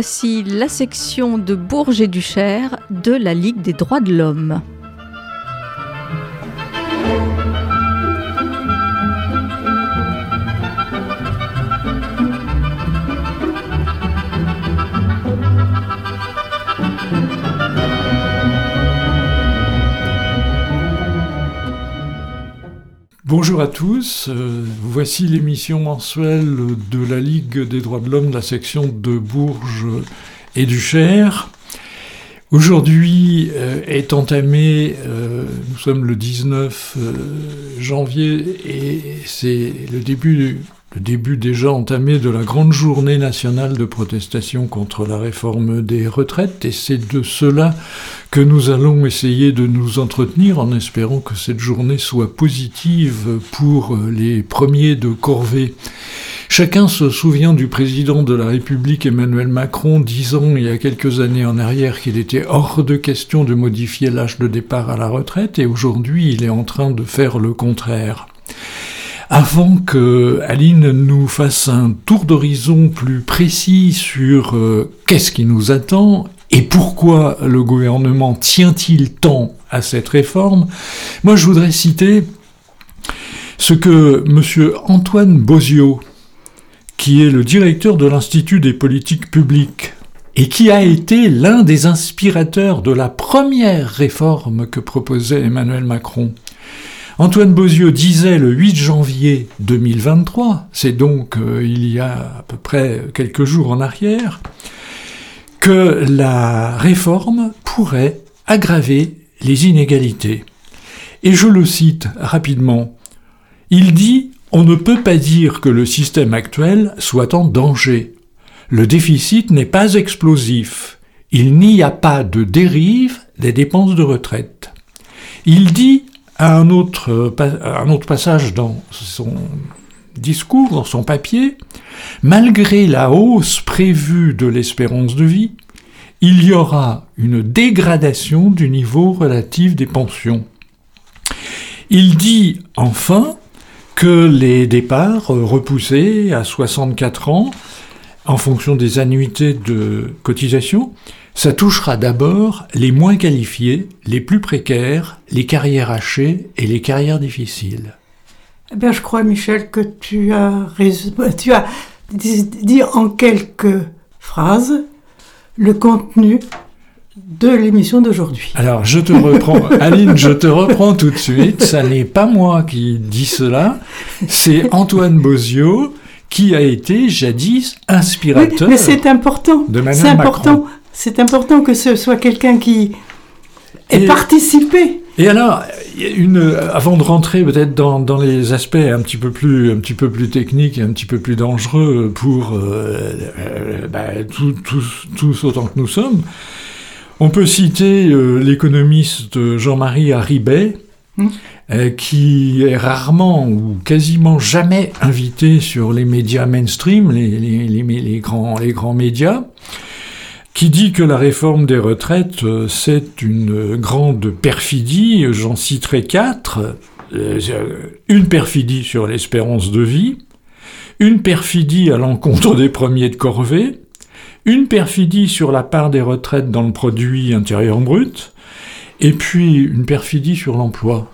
Voici la section de Bourges et du Cher de la Ligue des droits de l'homme. Bonjour à tous, euh, voici l'émission mensuelle de la Ligue des droits de l'homme de la section de Bourges et du Cher. Aujourd'hui euh, est entamé, euh, nous sommes le 19 janvier et c'est le début le début déjà entamé de la grande journée nationale de protestation contre la réforme des retraites, et c'est de cela que nous allons essayer de nous entretenir en espérant que cette journée soit positive pour les premiers de corvée. Chacun se souvient du président de la République Emmanuel Macron disant il y a quelques années en arrière qu'il était hors de question de modifier l'âge de départ à la retraite et aujourd'hui il est en train de faire le contraire. Avant que Aline nous fasse un tour d'horizon plus précis sur euh, qu'est-ce qui nous attend et pourquoi le gouvernement tient-il tant à cette réforme, moi je voudrais citer ce que M. Antoine Bozio, qui est le directeur de l'Institut des politiques publiques, et qui a été l'un des inspirateurs de la première réforme que proposait Emmanuel Macron, Antoine Bozio disait le 8 janvier 2023, c'est donc euh, il y a à peu près quelques jours en arrière, que la réforme pourrait aggraver les inégalités. Et je le cite rapidement. Il dit On ne peut pas dire que le système actuel soit en danger. Le déficit n'est pas explosif. Il n'y a pas de dérive des dépenses de retraite. Il dit autre, un autre passage dans son discours, dans son papier, malgré la hausse prévue de l'espérance de vie, il y aura une dégradation du niveau relatif des pensions. Il dit enfin que les départs repoussés à 64 ans, en fonction des annuités de cotisation, ça touchera d'abord les moins qualifiés, les plus précaires, les carrières hachées et les carrières difficiles. Eh bien, je crois, Michel, que tu as, tu as dit en quelques phrases le contenu de l'émission d'aujourd'hui. Alors, je te reprends, Aline, je te reprends tout de suite. Ça n'est pas moi qui dis cela, c'est Antoine Bozio qui a été jadis inspirateur. mais c'est important. De C'est important c'est important que ce soit quelqu'un qui ait participé. Et alors, une, avant de rentrer peut-être dans, dans, les aspects un petit peu plus, un petit peu plus techniques et un petit peu plus dangereux pour euh, euh, bah, tous autant que nous sommes, on peut citer euh, l'économiste Jean-Marie Haribet, hum. qui est rarement ou quasiment jamais invité sur les médias mainstream, les, les, les, les grands, médias qui dit que la réforme des retraites, euh, c'est une grande perfidie. J'en citerai quatre. Euh, une perfidie sur l'espérance de vie, une perfidie à l'encontre des premiers de corvée, une perfidie sur la part des retraites dans le produit intérieur brut, et puis une perfidie sur l'emploi.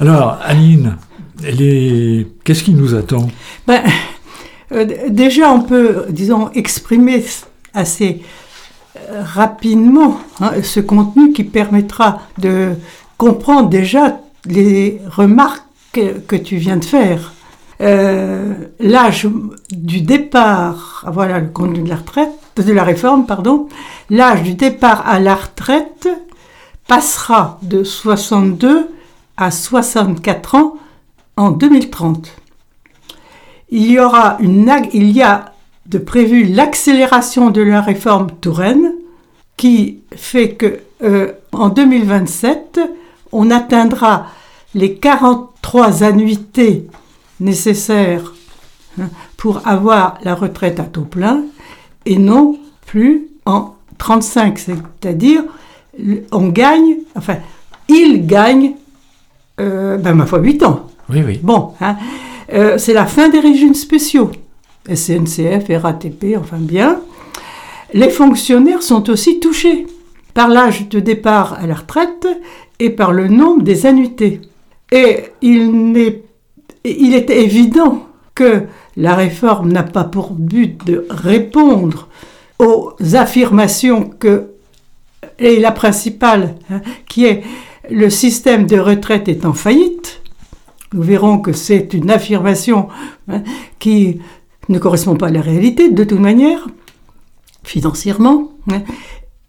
Alors, Aline, qu'est-ce qui nous attend? Ben, euh, Déjà, on peut, disons, exprimer assez euh, rapidement hein, ce contenu qui permettra de comprendre déjà les remarques que, tu viens de faire. Euh, l'âge du départ, pardon, à la retraite passera de 62 à 64 ans en 2030. Il y aura une, il y a de prévu l'accélération de la réforme Touraine qui fait que euh, en 2027, on atteindra les 43 annuités nécessaires hein, pour avoir la retraite à taux plein et non plus en 35, c'est-à-dire on gagne, enfin, il gagne, euh, ben ma foi, 8 ans. Oui, oui. Bon, hein, euh, c'est la fin des régimes spéciaux. SNCF, RATP, enfin bien. les fonctionnaires sont aussi touchés par l'âge de départ à la retraite et par le nombre des annuités. Et il est, il est évident que la réforme n'a pas pour but de répondre aux affirmations que, et la principale, hein, qui est le système de retraite est en faillite. Nous verrons que c'est une affirmation hein, qui ne correspond pas à la réalité de toute manière, financièrement. Hein.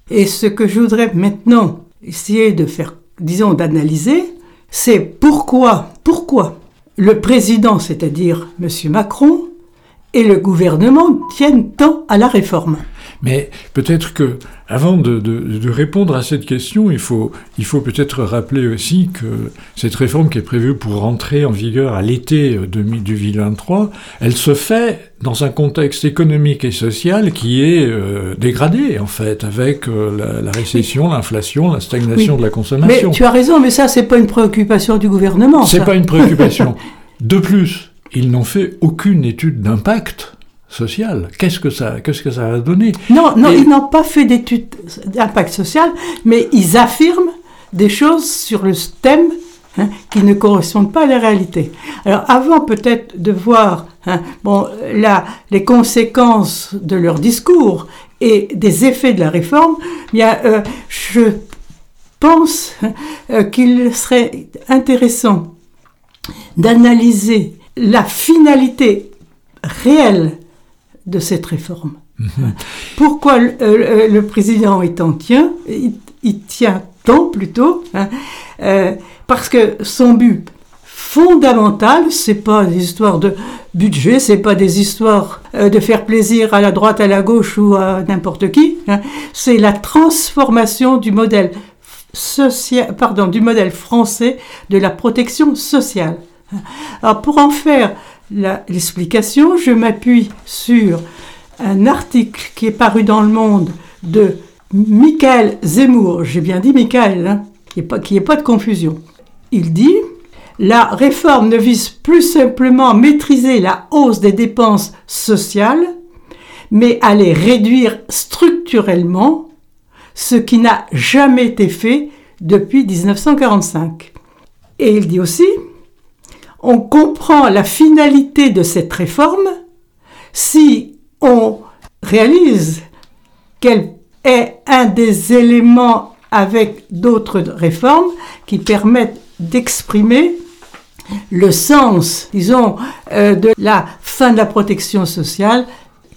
Et ce que je voudrais maintenant essayer de faire, disons, d'analyser, c'est pourquoi, pourquoi le président, c'est-à-dire M. Macron, et le gouvernement tiennent tant à la réforme. Mais peut-être que, avant de, répondre à cette question, il faut, il faut peut-être rappeler aussi que cette réforme qui est prévue pour rentrer en vigueur à l'été 2023, elle se fait dans un contexte économique et social qui est euh, dégradé, en fait, avec euh, la, récession, l'inflation, la stagnation de la consommation. Mais tu as raison, mais ça, c'est pas une préoccupation du gouvernement. C'est pas une préoccupation. de plus, ils n'ont fait aucune étude d'impact social. Qu'est-ce que ça, qu'est-ce que ça a donné Non, non, ils n'ont pas fait d'étude d'impact social, mais ils affirment des choses sur le thème hein, qui ne correspondent pas à la réalité. Alors, avant peut-être de voir hein, bon, là, les conséquences de leur discours et des effets de la réforme, bien, euh, je pense euh, qu'il serait intéressant d'analyser la finalité réelle de cette réforme. Mhm. Pourquoi euh, le, président est en tient, il, tient tant plutôt, hein, euh, parce que son but fondamental, c'est pas des histoires de budget, c'est pas des histoires euh, de faire plaisir à la droite, à la gauche ou à n'importe qui, hein, c'est la transformation du modèle social, pardon, du modèle français de la protection sociale. Alors pour en faire l'explication, je m'appuie sur un article qui est paru dans Le Monde de Michael Zemmour, j'ai bien dit Michael, hein, qu'il n'y ait, pas de confusion. Il dit La réforme ne vise plus simplement à maîtriser la hausse des dépenses sociales, mais à les réduire structurellement, ce qui n'a jamais été fait depuis 1945. Et il dit aussi on comprend la finalité de cette réforme si on réalise qu'elle est un des éléments avec d'autres réformes qui permettent d'exprimer le sens, disons, euh, de la fin de la protection sociale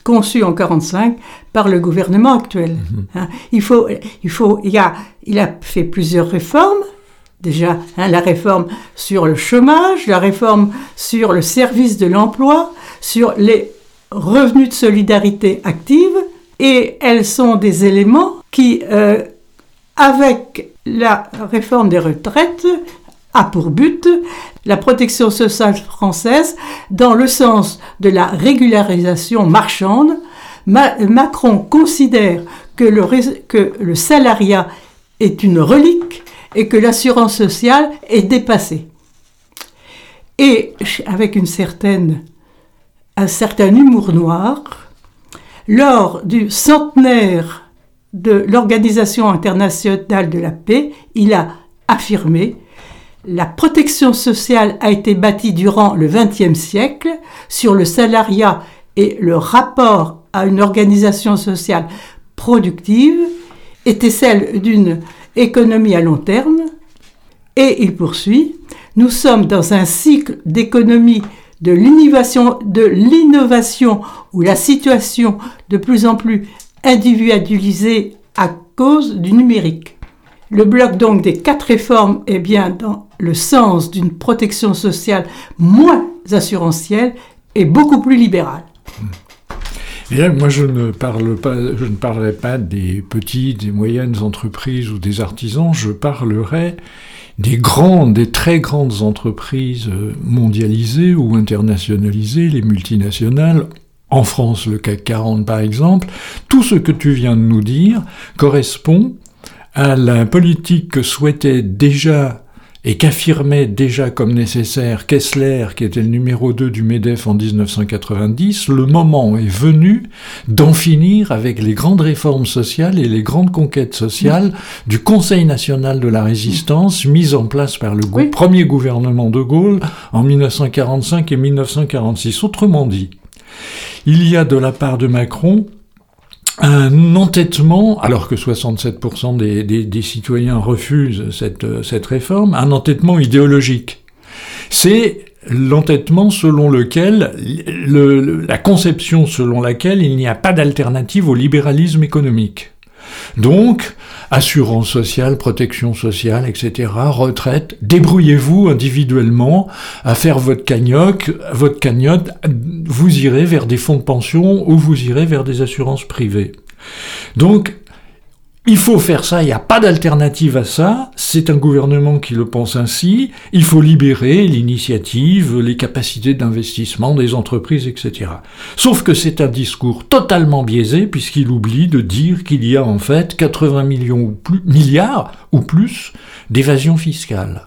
conçue en 1945 par le gouvernement actuel. Mhm. Hein, il faut, il faut, il a, il a fait plusieurs réformes, Déjà, hein, la réforme sur le chômage, la réforme sur le service de l'emploi, sur les revenus de solidarité active, et elles sont des éléments qui, euh, avec la réforme des retraites, a pour but la protection sociale française dans le sens de la régularisation marchande. Macron considère que le, que le salariat est une relique et que l'assurance sociale est dépassée. Et avec un certain humour noir, lors du centenaire de l'Organisation internationale de la paix, il a affirmé la protection sociale a été bâtie durant le XXe siècle sur le salariat et le rapport à une organisation sociale productive était celle d'une économie à long terme. Et il poursuit, nous sommes dans un cycle d'économie de l'innovation, de l'innovation où la situation de plus en plus individualisée à cause du numérique. Le bloc donc des quatre réformes est bien dans le sens d'une protection sociale moins assurantielle et beaucoup plus libérale. Et moi, je ne, parle pas, je ne parlerai pas des petites, des moyennes entreprises ou des artisans, je parlerai des grandes, des très grandes entreprises mondialisées ou internationalisées, les multinationales, en France le CAC 40 par exemple, tout ce que tu viens de nous dire correspond à la politique que souhaitait déjà et qu'affirmait déjà comme nécessaire Kessler, qui était le numéro 2 du MEDEF en 1990, le moment est venu d'en finir avec les grandes réformes sociales et les grandes conquêtes sociales du Conseil national de la résistance mis en place par le premier gouvernement de Gaulle en 1945 et 1946. Autrement dit, il y a de la part de Macron un entêtement, alors que 67% des, citoyens refusent cette, réforme, un entêtement idéologique. C'est l'entêtement selon lequel, le, la conception selon laquelle il n'y a pas d'alternative au libéralisme économique. Donc, assurance sociale, protection sociale, etc., retraite, débrouillez-vous individuellement à faire votre cagnotte, votre cagnotte, vous irez vers des fonds de pension ou vous irez vers des assurances privées. Donc, il faut faire ça, il n'y a pas d'alternative à ça, c'est un gouvernement qui le pense ainsi, il faut libérer l'initiative, les capacités d'investissement des entreprises, etc. Sauf que c'est un discours totalement biaisé puisqu'il oublie de dire qu'il y a en fait 80 millions ou plus, milliards ou plus d'évasion fiscale,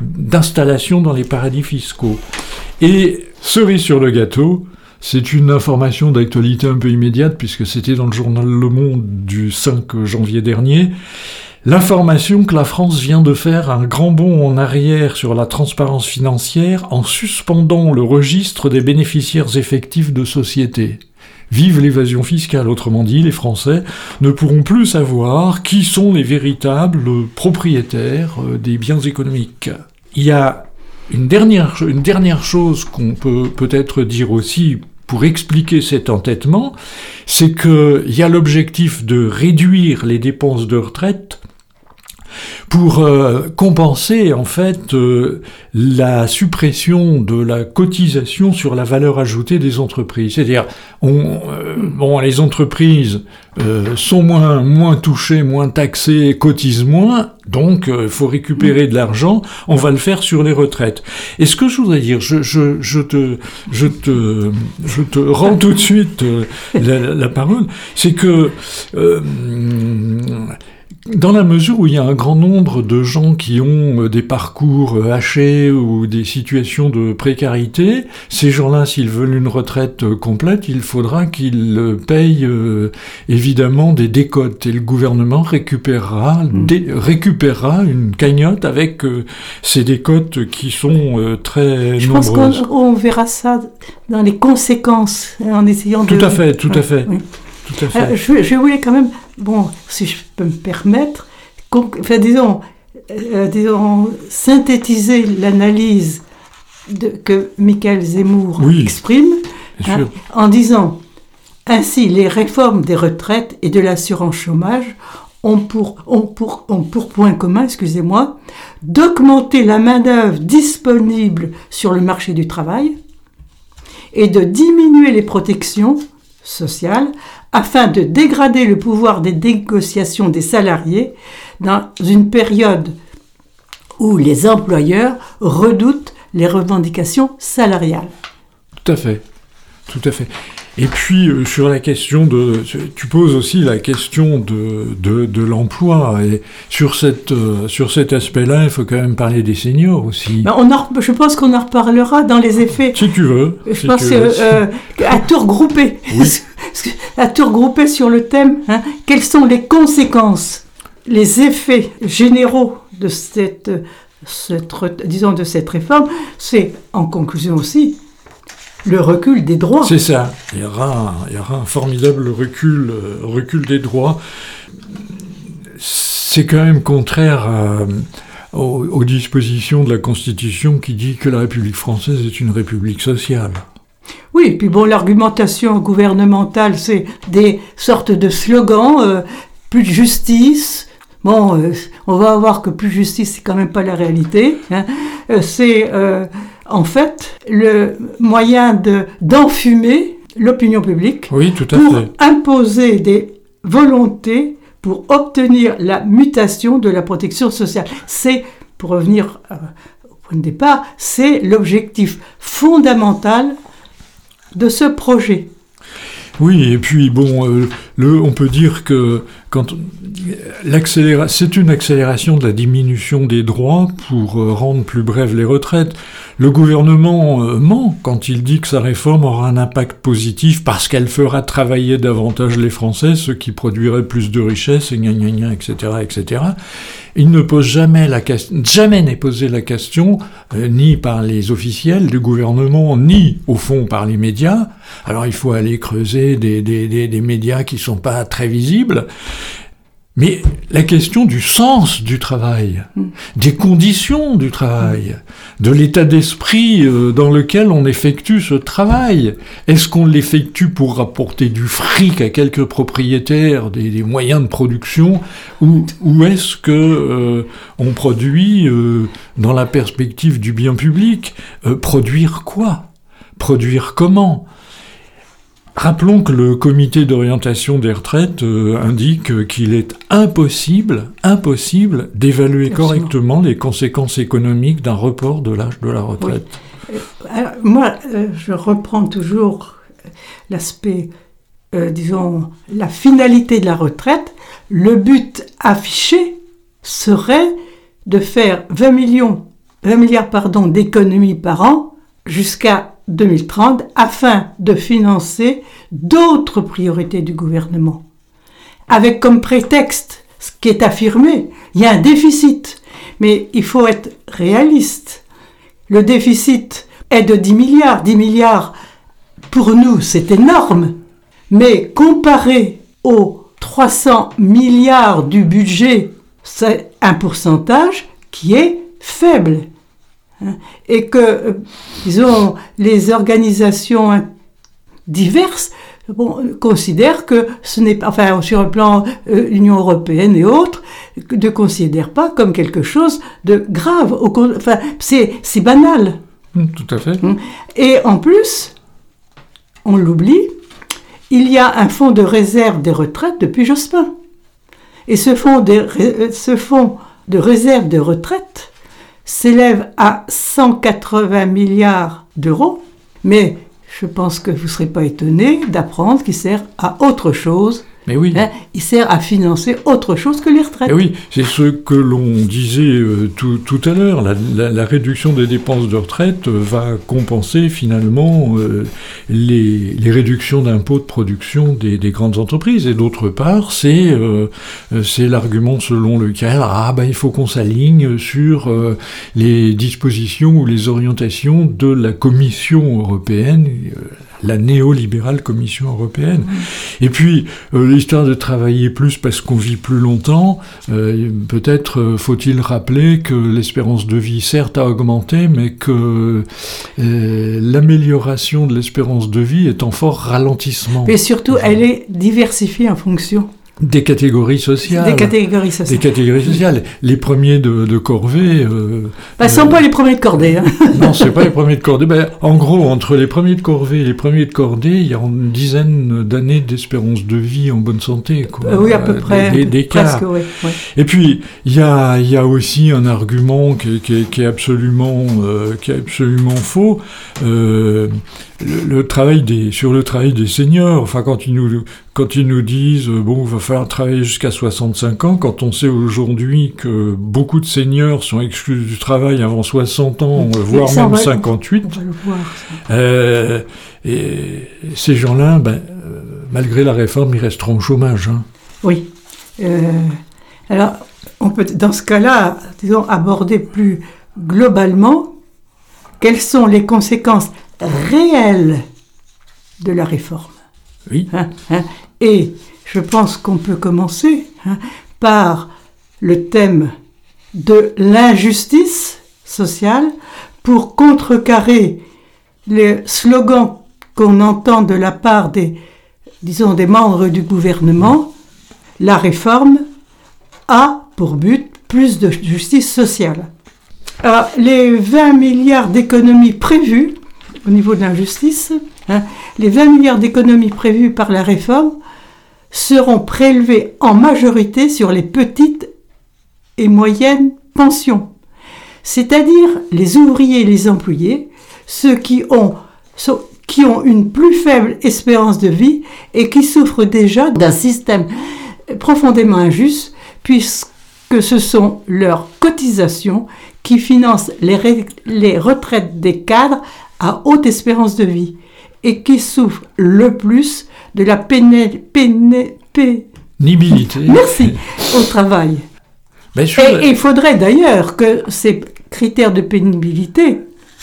d'installation dans les paradis fiscaux. Et cerise sur le gâteau, c'est une information d'actualité un peu immédiate puisque c'était dans le journal Le Monde du 5 janvier dernier. L'information que la France vient de faire un grand bond en arrière sur la transparence financière en suspendant le registre des bénéficiaires effectifs de sociétés. Vive l'évasion fiscale, autrement dit, les Français ne pourront plus savoir qui sont les véritables propriétaires euh, des biens économiques. Il y a une dernière, chose qu'on peut peut-être dire aussi pour expliquer cet entêtement, c'est qu'il y a l'objectif de réduire les dépenses de retraite pour euh, compenser en fait euh, la suppression de la cotisation sur la valeur ajoutée des entreprises. C'est-à-dire, euh, bon, les entreprises sont moins moins touchées, moins taxées, cotisent moins, donc il faut récupérer de l'argent. On va le faire sur les retraites. Et ce que je voudrais dire, je, te rends tout de suite la parole, c'est que dans la mesure où il y a un grand nombre de gens qui ont euh, des parcours euh, hachés ou des situations de précarité, ces gens-là, s'ils veulent une retraite euh, complète, il faudra qu'ils payent évidemment des décotes et le gouvernement récupérera, mmh. récupérera une cagnotte avec ces décotes qui sont très Je nombreuses. Je pense qu'on verra ça dans les conséquences hein, en essayant tout de... À fait, tout à fait, tout à fait. je, je voulais quand même bon, si je peux me permettre, enfin, disons, euh, disons, synthétiser l'analyse que Michael Zemmour exprime hein, en disant ainsi les réformes des retraites et de l'assurance chômage ont pour, ont pour, ont pour point commun, excusez-moi, d'augmenter la main-d'œuvre disponible sur le marché du travail et de diminuer les protections sociales afin de dégrader le pouvoir des négociations des salariés dans une période où les employeurs redoutent les revendications salariales. Tout à fait, tout à fait. Et puis euh, sur la question de, tu poses aussi la question de, de, l'emploi et sur cette euh, sur cet aspect-là, il faut quand même parler des seniors aussi. Ben, on je pense qu'on en reparlera dans les effets. Si tu veux. Je pense euh, à tout regrouper, à tout regrouper sur le thème. Hein, quelles sont les conséquences, les effets généraux de cette, cette disons de cette réforme? C'est en conclusion aussi le recul des droits. C'est ça. Il y, aura, il y aura un formidable recul, euh, recul des droits. C'est quand même contraire aux, dispositions de la Constitution qui dit que la République française est une république sociale. Oui, puis bon, l'argumentation gouvernementale, c'est des sortes de slogans, euh, plus de justice. Bon, euh, on va voir que plus de justice, c'est quand même pas la réalité. Hein. c'est en fait le moyen de d'enfumer l'opinion publique oui, tout à pour fait. imposer des volontés pour obtenir la mutation de la protection sociale. C'est, pour revenir euh, au point de départ, c'est l'objectif fondamental de ce projet. Oui, et puis bon, euh, on peut dire que quand c'est une accélération de la diminution des droits pour euh, rendre plus brèves les retraites. Le gouvernement euh, ment quand il dit que sa réforme aura un impact positif parce qu'elle fera travailler davantage les Français, ce qui produirait plus de richesses, et etc., etc. Il ne pose jamais la question, jamais n'est posé la question, euh, ni par les officiels du gouvernement, ni au fond par les médias. Alors il faut aller creuser des, des médias qui sont pas très visibles. Mais la question du sens du travail, mm. des conditions du travail, de l'état d'esprit euh, dans lequel on effectue ce travail, est-ce qu'on l'effectue pour rapporter du fric à quelques propriétaires des, moyens de production, ou, ou est-ce que euh, on produit euh, dans la perspective du bien public Produire quoi? Produire comment? Rappelons que le comité d'orientation des retraites euh, indique qu'il est impossible, impossible d'évaluer correctement les conséquences économiques d'un report de l'âge de la retraite. Euh, moi, euh, je reprends toujours l'aspect, disons, la finalité de la retraite. Le but affiché serait de faire 20 millions, 20 milliards pardon, d'économies par an jusqu'à 2030 afin de financer d'autres priorités du gouvernement. Avec comme prétexte ce qui est affirmé, il y a un déficit, mais il faut être réaliste. Le déficit est de 10 milliards. 10 milliards, pour nous, c'est énorme, mais comparé aux 300 milliards du budget, c'est un pourcentage qui est faible. Hein, et que, euh, disons, les organisations diverses bon, considèrent que ce n'est pas, enfin, sur le plan euh, Union européenne et autres, ne considèrent pas comme quelque chose de grave. Enfin, c'est, banal. Mmh, tout à fait. Mmh. Et en plus, on l'oublie, il y a un fonds de réserve des retraites depuis Jospin. Et ce fonds de, ce fonds de réserve de retraite, s'élève à 180 milliards d'euros, mais je pense que vous ne serez pas étonné d'apprendre qu'il sert à autre chose mais oui. Hein, il sert à financer autre chose que les retraites. Oui, c'est ce que l'on disait euh, tout, tout, à l'heure. La, la, réduction des dépenses de retraite euh, va compenser finalement euh, les, les, réductions d'impôts de production des, des, grandes entreprises. Et d'autre part, c'est c'est l'argument selon lequel ah ben il faut qu'on s'aligne sur les dispositions ou les orientations de la Commission européenne la néolibérale Commission européenne. Et puis, euh, l'histoire de travailler plus parce qu'on vit plus longtemps, euh, peut-être euh, faut-il rappeler que l'espérance de vie, certes, a augmenté, mais que l'amélioration de l'espérance de vie est en fort ralentissement. Et surtout, elle est diversifiée en fonction des catégories sociales. Des catégories sociales. Des catégories sociales. Les premiers de, de corvée. Euh, bah, sont pas les premiers de cordée. Hein. non, c'est pas les premiers de cordée. Ben, en gros, entre les premiers de corvée et les premiers de cordée, il y a une dizaine d'années d'espérance de vie en bonne santé. Quoi. Euh, oui, à peu près. Des, des presque, oui, Et puis, il y a, y a aussi un argument qui, qui, qui est absolument, euh, qui est absolument faux. Euh, le, travail des, sur le travail des seniors, enfin quand ils nous, quand ils nous disent euh, bon, il va falloir travailler jusqu'à 65 ans, quand on sait aujourd'hui que beaucoup de seniors sont exclus du travail avant 60 ans, voire même 58, euh, et ces gens-là, ben, euh, malgré la réforme, ils resteront au chômage. Hein. Oui. alors, on peut, dans ce cas-là, disons, aborder plus globalement quelles sont les conséquences réelle de la réforme? Oui. Hein, hein. Et je pense qu'on peut commencer hein, par le thème de l'injustice sociale pour contrecarrer les slogans qu'on entend de la part des, disons, des membres du gouvernement. La réforme a pour but plus de justice sociale. Alors, les 20 milliards d'économies prévues au niveau de l'injustice, hein, les 20 milliards d'économies prévues par la réforme seront prélevés en majorité sur les petites et moyennes pensions, c'est-à-dire les ouvriers et les employés, ceux qui ont qui ont une plus faible espérance de vie et qui souffrent déjà d'un système profondément injuste puisque ce sont leurs cotisations qui financent les, retraites des cadres à haute espérance de vie et qui souffrent le plus de la pénibilité Merci. au travail. et il faudrait d'ailleurs que ces critères de pénibilité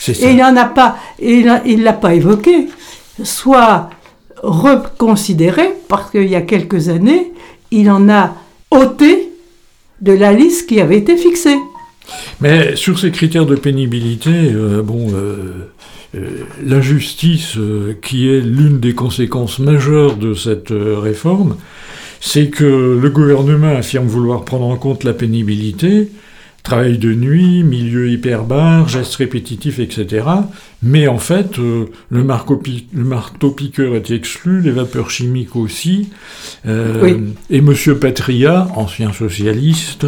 et il n'en a pas, il ne l'a pas évoqué, soit reconsidéré parce qu'il y a quelques années, il en a ôté de la liste qui avait été fixée. Mais sur ces critères de pénibilité, euh, bon, euh, la justice, qui est l'une des conséquences majeures de cette réforme, c'est que le gouvernement affirme vouloir prendre en compte la pénibilité, travail de nuit, milieu hyperbare, gestes répétitifs, etc. Mais en fait, euh, le, marteau-piqueur est exclu, les vapeurs chimiques aussi. Euh, et M. Patria, ancien socialiste,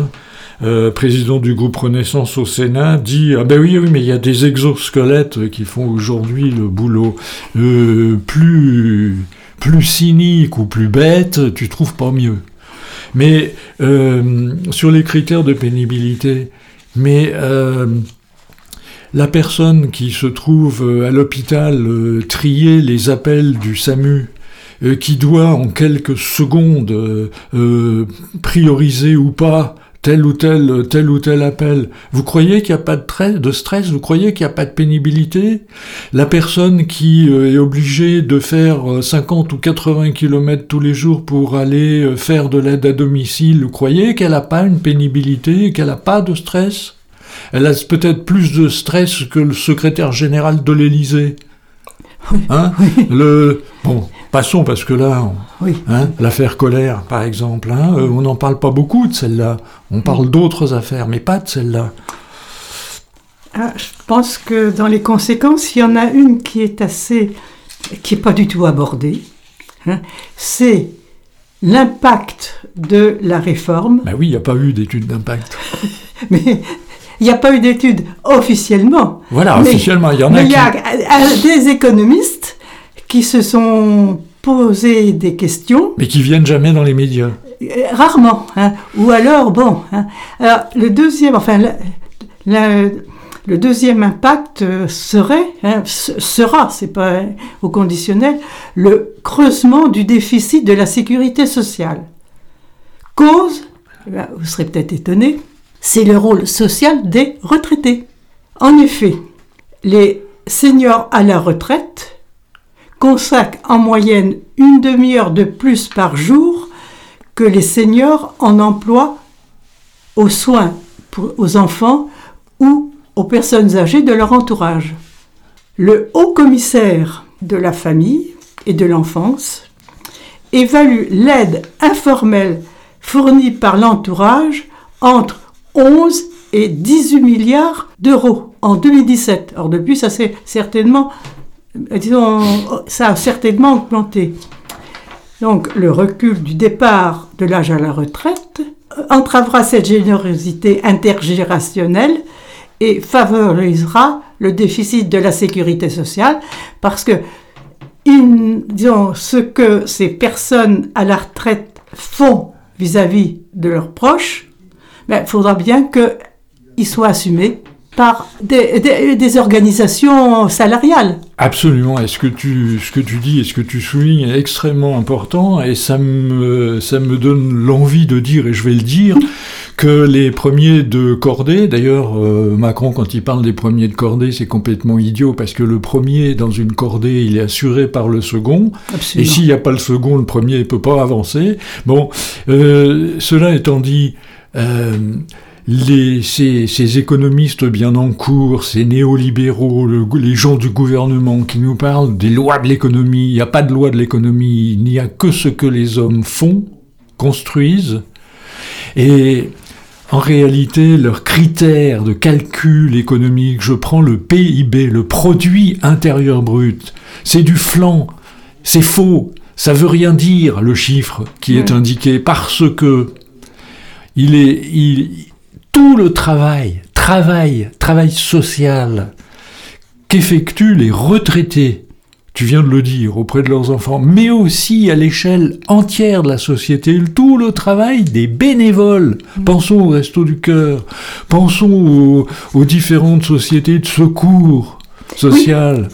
euh, président du groupe Renaissance au Sénat, dit Ah ben oui, oui, mais il y a des exosquelettes qui font aujourd'hui le boulot plus, plus cynique ou plus bête, tu trouves pas mieux. Mais euh, sur les critères de pénibilité, mais euh, la personne qui se trouve euh, à l'hôpital trier les appels du SAMU, qui doit en quelques secondes prioriser ou pas tel ou tel, tel ou tel appel. Vous croyez qu'il n'y a pas de, de stress? Vous croyez qu'il n'y a pas de pénibilité? La personne qui euh, est obligée de faire 50 euh, ou 80 km tous les jours pour aller euh, faire de l'aide à domicile, vous croyez qu'elle n'a pas une pénibilité, qu'elle n'a pas de stress? Elle a peut-être plus de stress que le secrétaire général de l'Élysée. Hein? Le, bon, Passons, parce que là, hein, l'affaire colère, par exemple, hein, euh, on n'en parle pas beaucoup de celle-là. On parle d'autres affaires, mais pas de celle-là. Ah, je pense que dans les conséquences, il y en a une qui est assez, qui est pas du tout abordée. Hein. c'est l'impact de la réforme. Ben oui, il n'y a pas eu d'étude d'impact. mais il n'y a pas eu d'étude officiellement. Voilà, officiellement, il y en a. Mais il y a des économistes qui se sont posé des questions. Mais qui viennent jamais dans les médias. Euh, rarement. Hein. Ou alors, bon. Hein. Alors, le deuxième, enfin, le deuxième impact euh, serait, hein, sera, c'est pas au conditionnel, le creusement du déficit de la sécurité sociale. Cause, vous serez peut-être étonné, c'est le rôle social des retraités. En effet, les seniors à la retraite consacrent en moyenne une demi-heure de plus par jour que les seniors en emploi aux soins aux enfants ou aux personnes âgées de leur entourage. Le haut commissaire de la famille et de l'enfance évalue l'aide informelle fournie par l'entourage entre 11 et 18 milliards d'euros en 2017. Or depuis, ça s'est certainement disons, ça a certainement augmenté. Donc le recul du départ de l'âge à la retraite euh, entravera cette générosité intergénérationnelle et favorisera le déficit de la sécurité sociale parce que disons, ce que ces personnes à la retraite font vis-à-vis de leurs proches, il ben, faudra bien qu'ils soient assumés par des, organisations salariales. Absolument. Et ce que tu, ce que tu dis et ce que tu soulignes est extrêmement important et ça me, ça me donne l'envie de dire, et je vais le dire, que les premiers de cordée, d'ailleurs, euh, Macron, quand il parle des premiers de cordée, c'est complètement idiot parce que le premier dans une cordée, il est assuré par le second. Et s'il n'y a pas le second, le premier ne peut pas avancer. Bon, euh, cela étant dit, euh, les, ces, économistes bien en cours, ces néolibéraux, les gens du gouvernement qui nous parlent des lois de l'économie, il n'y a pas de loi de l'économie, il n'y a que ce que les hommes font, construisent, et en réalité, leurs critères de calcul économique, je prends le PIB, le produit intérieur brut, c'est du flanc, c'est faux, ça veut rien dire le chiffre qui est indiqué parce que il est, il, tout le travail, travail, travail social qu'effectuent les retraités tu viens de le dire, auprès de leurs enfants, mais aussi à l'échelle entière de la société, tout le travail des bénévoles. Mm. Pensons au Resto du Cœur, pensons aux, différentes sociétés de secours social.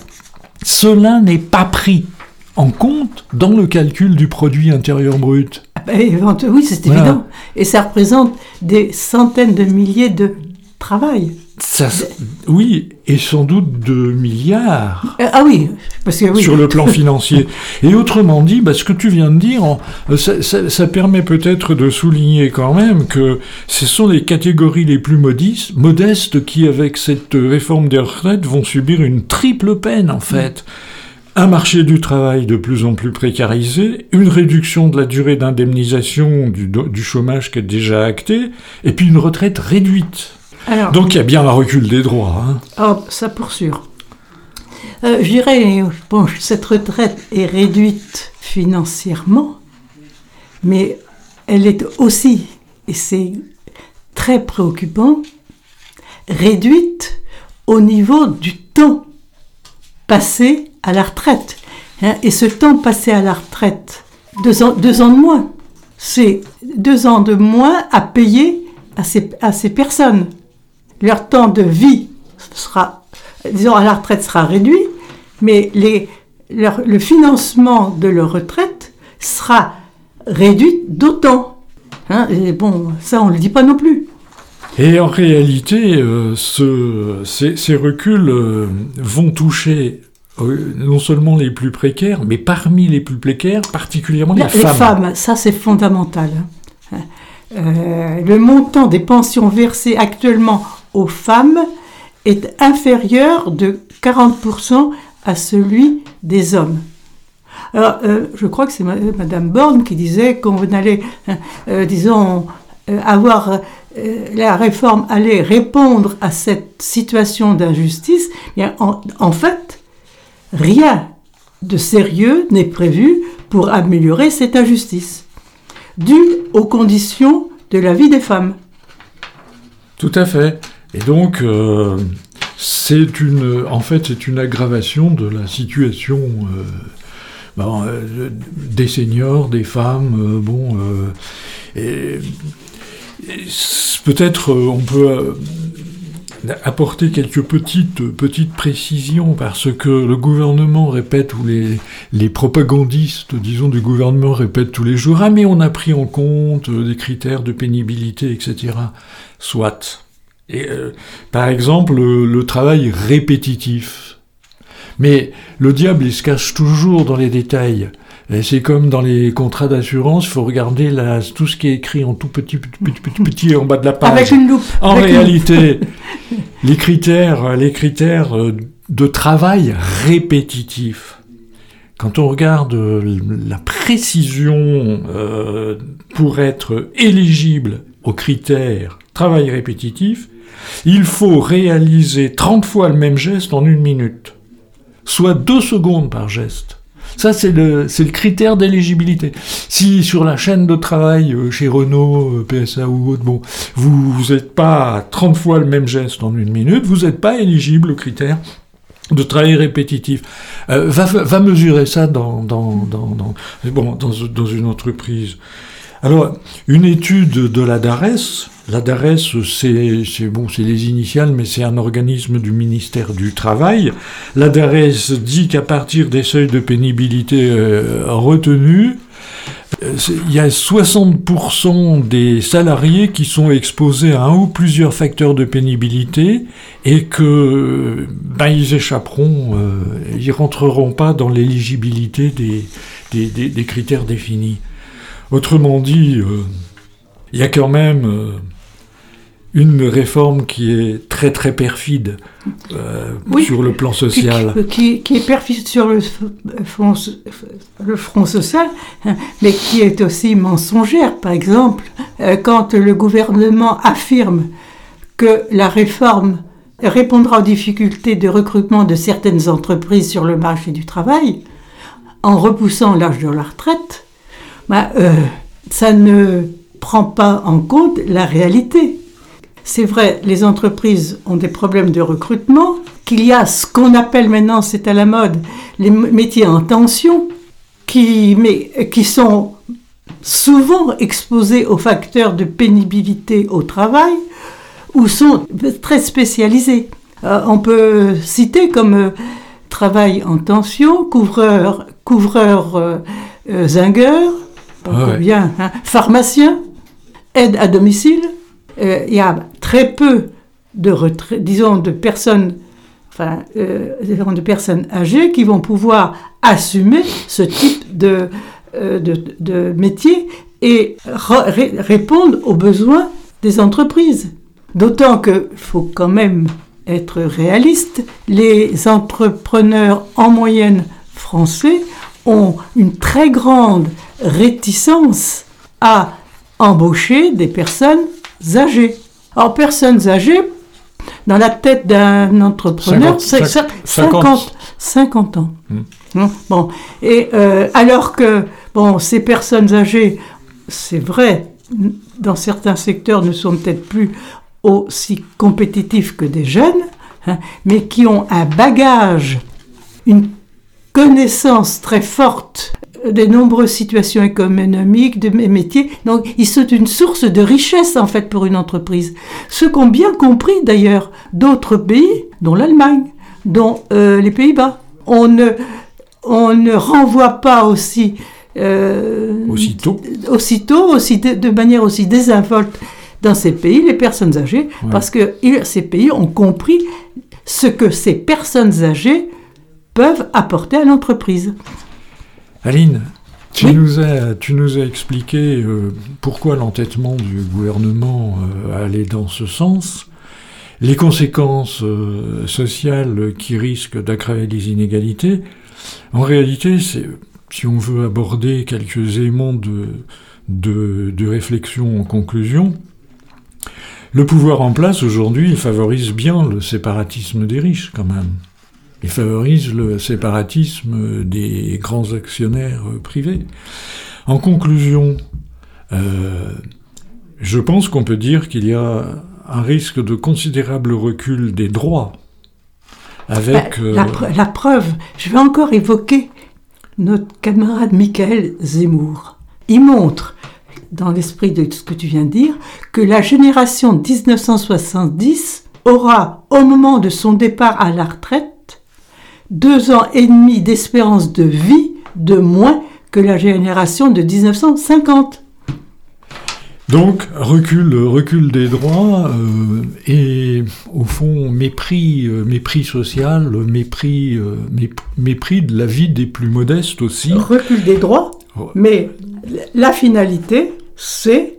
Cela n'est pas pris en compte dans le calcul du produit intérieur brut. Ah ben, oui, c'est évident. Et ça représente des centaines de milliers de travail. Ça, oui, et sans doute de milliards. Euh, ah oui, parce que oui. Sur le plan financier. et autrement dit, bah, ce que tu viens de dire, euh, ça, permet peut-être de souligner quand même que ce sont les catégories les plus modestes, modestes qui, avec cette réforme des retraites, vont subir une triple peine en fait. Un marché du travail de plus en plus précarisé, une réduction de la durée d'indemnisation du, du chômage qui est déjà actée, et puis une retraite réduite. Donc il y a bien un recul des droits. Hein. Oh, ça pour sûr. Euh, je dirais, bon, cette retraite est réduite financièrement, mais elle est aussi, et c'est très préoccupant, réduite au niveau du temps passé à la retraite. Hein. et ce temps passé à la retraite, deux ans, deux ans de moins, c'est deux ans de moins à payer à ces, à ces personnes leur temps de vie sera, disons, à la retraite sera réduit, mais les, le financement de leur retraite sera réduit d'autant. Hein, bon, ça, on ne le dit pas non plus. Et en réalité, euh, ce, ces, reculs euh, vont toucher euh, non seulement les plus précaires, mais parmi les plus précaires, particulièrement les, femmes. Les femmes, ça c'est fondamental. Hein. le montant des pensions versées actuellement aux femmes est inférieur de 40% à celui des hommes. Alors, euh, je crois que c'est Madame Borne qui disait qu'on allait, hein, euh, disons, euh, avoir la réforme allait répondre à cette situation d'injustice. En, en fait, rien de sérieux n'est prévu pour améliorer cette injustice, due aux conditions de la vie des femmes. Tout à fait. Et donc, euh, c'est une, en fait, c'est une aggravation de la situation euh, ben, euh, des seniors, des femmes. bon, peut-être on peut apporter quelques petites, précisions parce que le gouvernement répète ou les, propagandistes, disons, du gouvernement répètent tous les jours Ah, mais on a pris en compte des critères de pénibilité, etc. Soit. Et, euh, par exemple, le, travail répétitif. Mais le diable, il se cache toujours dans les détails. C'est comme dans les contrats d'assurance, il faut regarder tout ce qui est écrit en tout petit, petit, petit, petit en bas de la page. Avec une loupe. En réalité, les critères, les critères euh, de travail répétitif. Quand on regarde la précision euh, pour être éligible aux critères travail répétitif, il faut réaliser 30 fois le même geste en une minute, soit deux secondes par geste. Ça, c'est le, critère d'éligibilité. Si sur la chaîne de travail euh, chez Renault, euh, PSA ou autre, bon, vous n'êtes pas à 30 fois le même geste en une minute, vous n'êtes pas éligible au critère de travail répétitif. Euh, va, mesurer ça dans, dans une entreprise. Alors, une étude de la DARES, la DARES, c'est bon, c'est les initiales, mais c'est un organisme du ministère du Travail. La DARES dit qu'à partir des seuils de pénibilité euh, retenus, euh, il y a 60% des salariés qui sont exposés à un ou plusieurs facteurs de pénibilité et que ben, ils échapperont, euh, ils rentreront pas dans l'éligibilité des, critères définis. Autrement dit, il y a quand même une réforme qui est très très perfide euh, sur le plan social. Qui, est perfide sur le front, le front social, hein, mais qui est aussi mensongère. Par exemple, quand le gouvernement affirme que la réforme répondra aux difficultés de recrutement de certaines entreprises sur le marché du travail, en repoussant l'âge de la retraite, bah, euh, ça ne prend pas en compte la réalité. C'est vrai, les entreprises ont des problèmes de recrutement, qu'il y a ce qu'on appelle maintenant, c'est à la mode, les métiers en tension, qui, mais, qui sont souvent exposés aux facteurs de pénibilité au travail ou sont très spécialisés. Euh, on peut citer comme euh, travail en tension, couvreur, couvreur euh, zingueur, Ah ouais. bien, hein, pharmacien, aide à domicile. Euh, Il y a très peu de disons, de personnes, enfin, euh, de personnes âgées qui vont pouvoir assumer ce type de, euh, de, métier et re- ré- répondre aux besoins des entreprises. D'autant qu'il faut quand même être réaliste. Les entrepreneurs en moyenne français ont une très grande réticence à embaucher des personnes âgées. Alors, personnes âgées, dans la tête d'un entrepreneur, 50, c'est cinq- 50, 50 ans. Hmm. Hein, Bon, et euh, alors que bon, ces personnes âgées, c'est vrai, dans certains secteurs, ne sont peut-être plus aussi compétitifs que des jeunes, hein, mais qui ont un bagage, une connaissance très forte des nombreuses situations économiques, de mes métiers. Donc, ils sont une source de richesse, en fait, pour une entreprise. Ce qu'ont bien compris, d'ailleurs, d'autres pays, dont l'Allemagne, dont euh, les Pays-Bas. On ne, on ne renvoie pas aussi... euh, Aussitôt. aussitôt, aussi de, de manière aussi désinvolte dans ces pays, les personnes âgées, Ouais. parce que ces pays ont compris ce que ces personnes âgées peuvent apporter à l'entreprise. Aline, tu, Oui. nous as, tu nous as expliqué euh, pourquoi l'entêtement du gouvernement euh, allait dans ce sens, les conséquences euh, sociales qui risquent d'aggraver les inégalités. En réalité, si on veut aborder quelques éléments de, de, de réflexion en conclusion, le pouvoir en place aujourd'hui favorise bien le séparatisme des riches quand même. Il favorise le séparatisme des grands actionnaires euh, privés. En conclusion, euh, je pense qu'on peut dire qu'il y a un risque de considérable recul des droits avec... Euh, la, pre- la preuve, je vais encore évoquer notre camarade Michael Zemmour. Il montre, dans l'esprit de ce que tu viens de dire, que la génération 1970 aura, au moment de son départ à la retraite, deux ans et demi d'espérance de vie de moins que la génération de 1950. Donc, recul, recul des droits euh, et, au fond, mépris, euh, mépris social, mépris, euh, mép- mépris de la vie des plus modestes aussi. Recul des droits, mais la finalité, c'est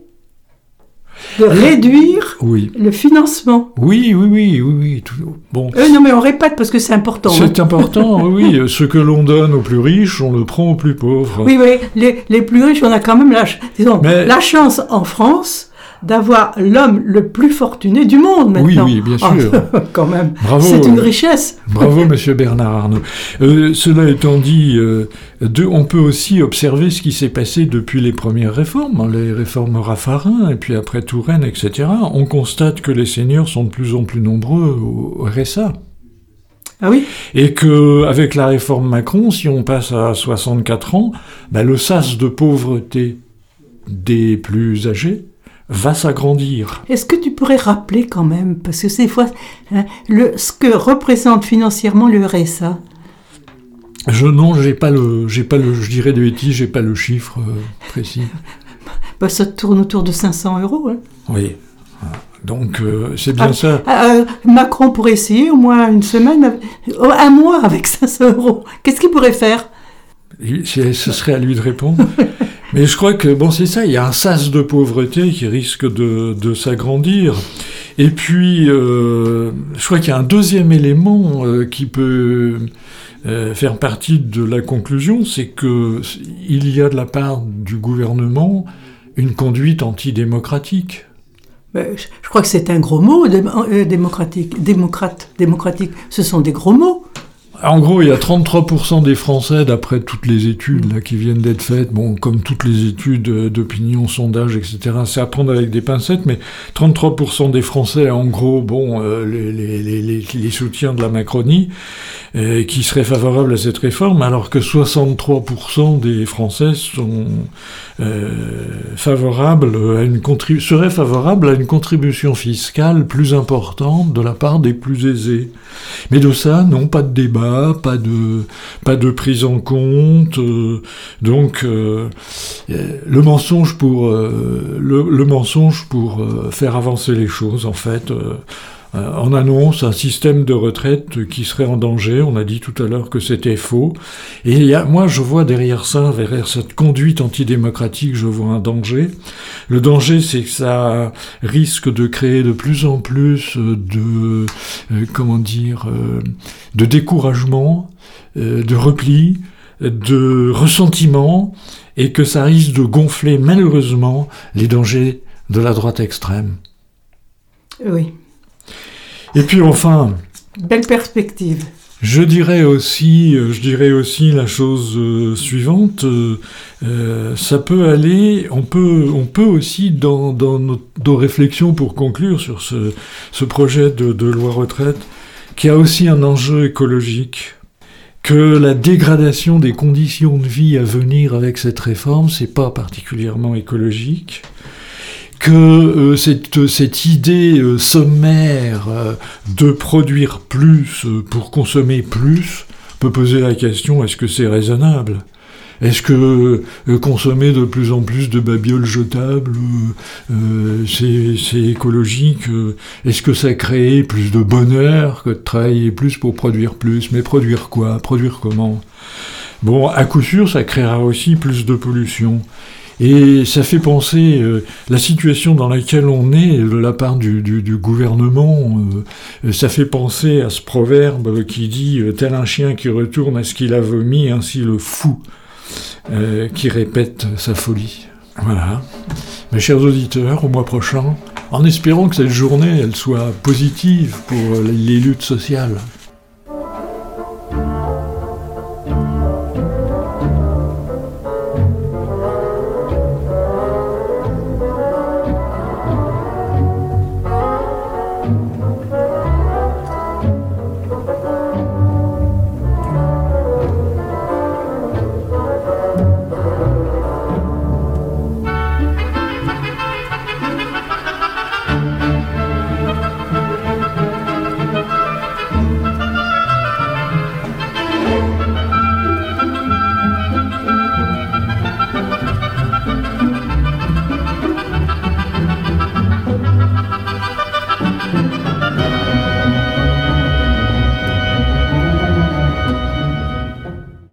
de réduire Oui, le financement. oui, oui, oui, oui, oui. tout- bon, Euh, non, mais on répète parce que c'est important. hein. c'est important, oui. Ce que l'on donne aux plus riches, on le prend aux plus pauvres. Oui, oui, les, les plus riches, on a quand même la, disons, Mais- la chance en France d'avoir l'homme le plus fortuné du monde Oui, maintenant. oui, bien Ah, sûr. quand même. Bravo. C'est une richesse. Bravo, Monsieur Bernard Arnault. Euh, cela étant dit, euh, de- on peut aussi observer ce qui s'est passé depuis les premières réformes, hein, les réformes Raffarin, et puis après Touraine, etc. On constate que les seniors sont de plus en plus nombreux au RSA. Ah oui? Et que avec la réforme Macron, si on passe à 64 ans, ben, le sas de pauvreté des plus âgés va s'agrandir. Est-ce que tu pourrais rappeler quand même, parce que ces fois, hein, le, ce que représente financièrement le RSA Je non, j'ai pas le, j'ai pas le, je dirais des bêtises, j'ai pas le chiffre euh, précis. bah, Ça tourne autour de 500 euros. hein. Oui. Donc euh, c'est bien Ah, ça. Ah, euh, Macron pourrait essayer au moins une semaine, un mois avec 500 euros. Qu'est-ce qu'il pourrait faire? Ce serait à lui de répondre. Mais je crois que bon, c'est ça. Il y a un sas de pauvreté qui risque de, s'agrandir. Et puis, euh, je crois qu'il y a un deuxième élément euh, qui peut euh, faire partie de la conclusion, c'est que il y a de la part du gouvernement une conduite antidémocratique. Ben, je crois que c'est un gros mot, dé- démocratique, démocrate, démocratique. Ce sont des gros mots. En gros, il y a 33% des Français, d'après toutes les études qui viennent d'être faites, bon, comme toutes les études d'opinion, sondage, etc., c'est à prendre avec des pincettes, mais 33% des Français, en gros, bon, euh, les, soutiens de la Macronie, euh, qui seraient favorables à cette réforme, alors que 63% des Français sont euh, favorables à une seraient favorables à une contribution fiscale plus importante de la part des plus aisés. Mais de ça, non, pas de débat, pas de, prise en compte. Euh, donc, euh, le mensonge pour, pour faire avancer les choses, en fait euh, on annonce un système de retraite qui serait en danger. On a dit tout à l'heure que c'était faux. Et y a, moi, je vois derrière ça, derrière cette conduite antidémocratique, je vois un danger. Le danger, c'est que ça risque de créer de plus en plus de, euh, comment dire, euh, de découragement, de repli, de ressentiment, et que ça risque de gonfler malheureusement les dangers de la droite extrême. Oui. Et puis enfin. Belle perspective. Je dirais aussi, euh, je dirais aussi la chose euh, suivante. Euh, ça peut aller, on peut, on peut aussi dans, dans nos, réflexions pour conclure sur ce, ce projet de, de loi retraite, qui a aussi un enjeu écologique que la dégradation des conditions de vie à venir avec cette réforme, c'est pas particulièrement écologique que euh, cette, cette, idée euh, sommaire euh, de produire plus pour consommer plus peut poser la question est-ce que c'est raisonnable? Est-ce que consommer de plus en plus de babioles jetables, c'est écologique? Est-ce que ça crée plus de bonheur que de travailler plus pour produire plus? Mais produire quoi? Produire comment? Bon, à coup sûr, ça créera aussi plus de pollution. Et ça fait penser euh, la situation dans laquelle on est de la part du, gouvernement. Euh, ça fait penser à ce proverbe qui dit euh, tel un chien qui retourne à ce qu'il a vomi, ainsi le fou qui répète sa folie. Voilà. Mes chers auditeurs, au mois prochain, en espérant que cette journée elle soit positive pour les luttes sociales.